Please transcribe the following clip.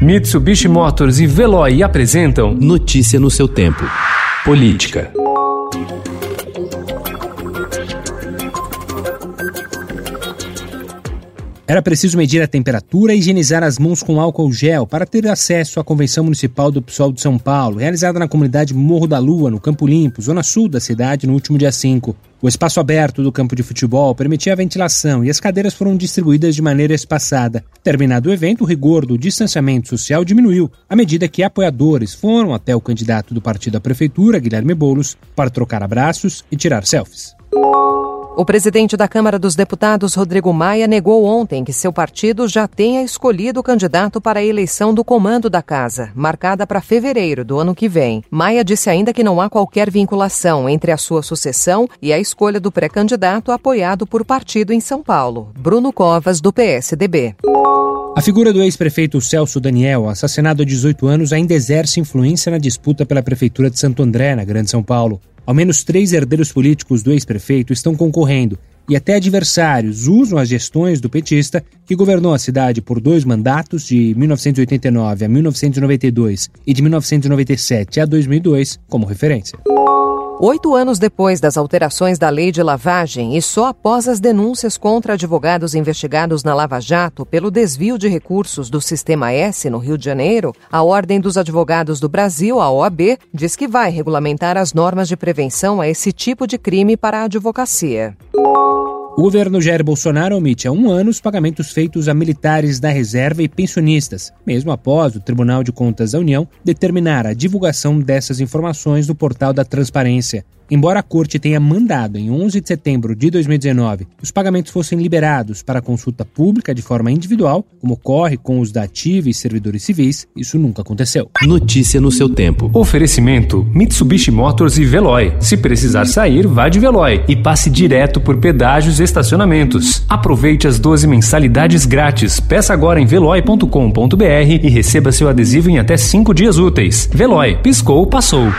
Mitsubishi Motors e Veloy apresentam Notícia no seu tempo. Política. Era preciso medir a temperatura e higienizar as mãos com álcool gel para ter acesso à Convenção Municipal do PSOL de São Paulo, realizada na comunidade Morro da Lua, no Campo Limpo, zona sul da cidade, no último dia 5. O espaço aberto do campo de futebol permitia a ventilação e as cadeiras foram distribuídas de maneira espaçada. Terminado o evento, o rigor do distanciamento social diminuiu, à medida que apoiadores foram até o candidato do partido à prefeitura, Guilherme Boulos, para trocar abraços e tirar selfies. O presidente da Câmara dos Deputados, Rodrigo Maia, negou ontem que seu partido já tenha escolhido o candidato para a eleição do comando da casa, marcada para fevereiro do ano que vem. Maia disse ainda que não há qualquer vinculação entre a sua sucessão e a escolha do pré-candidato apoiado por partido em São Paulo, Bruno Covas, do PSDB. A figura do ex-prefeito Celso Daniel, assassinado há 18 anos, ainda exerce influência na disputa pela Prefeitura de Santo André, na Grande São Paulo. Ao menos três herdeiros políticos do ex-prefeito estão concorrendo e até adversários usam as gestões do petista, que governou a cidade por dois mandatos, de 1989 a 1992 e de 1997 a 2002, como referência. Oito anos depois das alterações da lei de lavagem e só após as denúncias contra advogados investigados na Lava Jato pelo desvio de recursos do Sistema S no Rio de Janeiro, a Ordem dos Advogados do Brasil, a OAB, diz que vai regulamentar as normas de prevenção a esse tipo de crime para a advocacia. O governo Jair Bolsonaro omite há um ano os pagamentos feitos a militares da reserva e pensionistas, mesmo após o Tribunal de Contas da União determinar a divulgação dessas informações no portal da Transparência. Embora a corte tenha mandado em 11 de setembro de 2019 os pagamentos fossem liberados para consulta pública de forma individual, como ocorre com os da ativa e servidores civis, isso nunca aconteceu. Notícia no seu tempo. Oferecimento: Mitsubishi Motors e Veloy. Se precisar sair, vá de Veloy e passe direto por pedágios e estacionamentos. Aproveite as 12 mensalidades grátis. Peça agora em veloy.com.br e receba seu adesivo em até 5 dias úteis. Veloy, piscou, passou.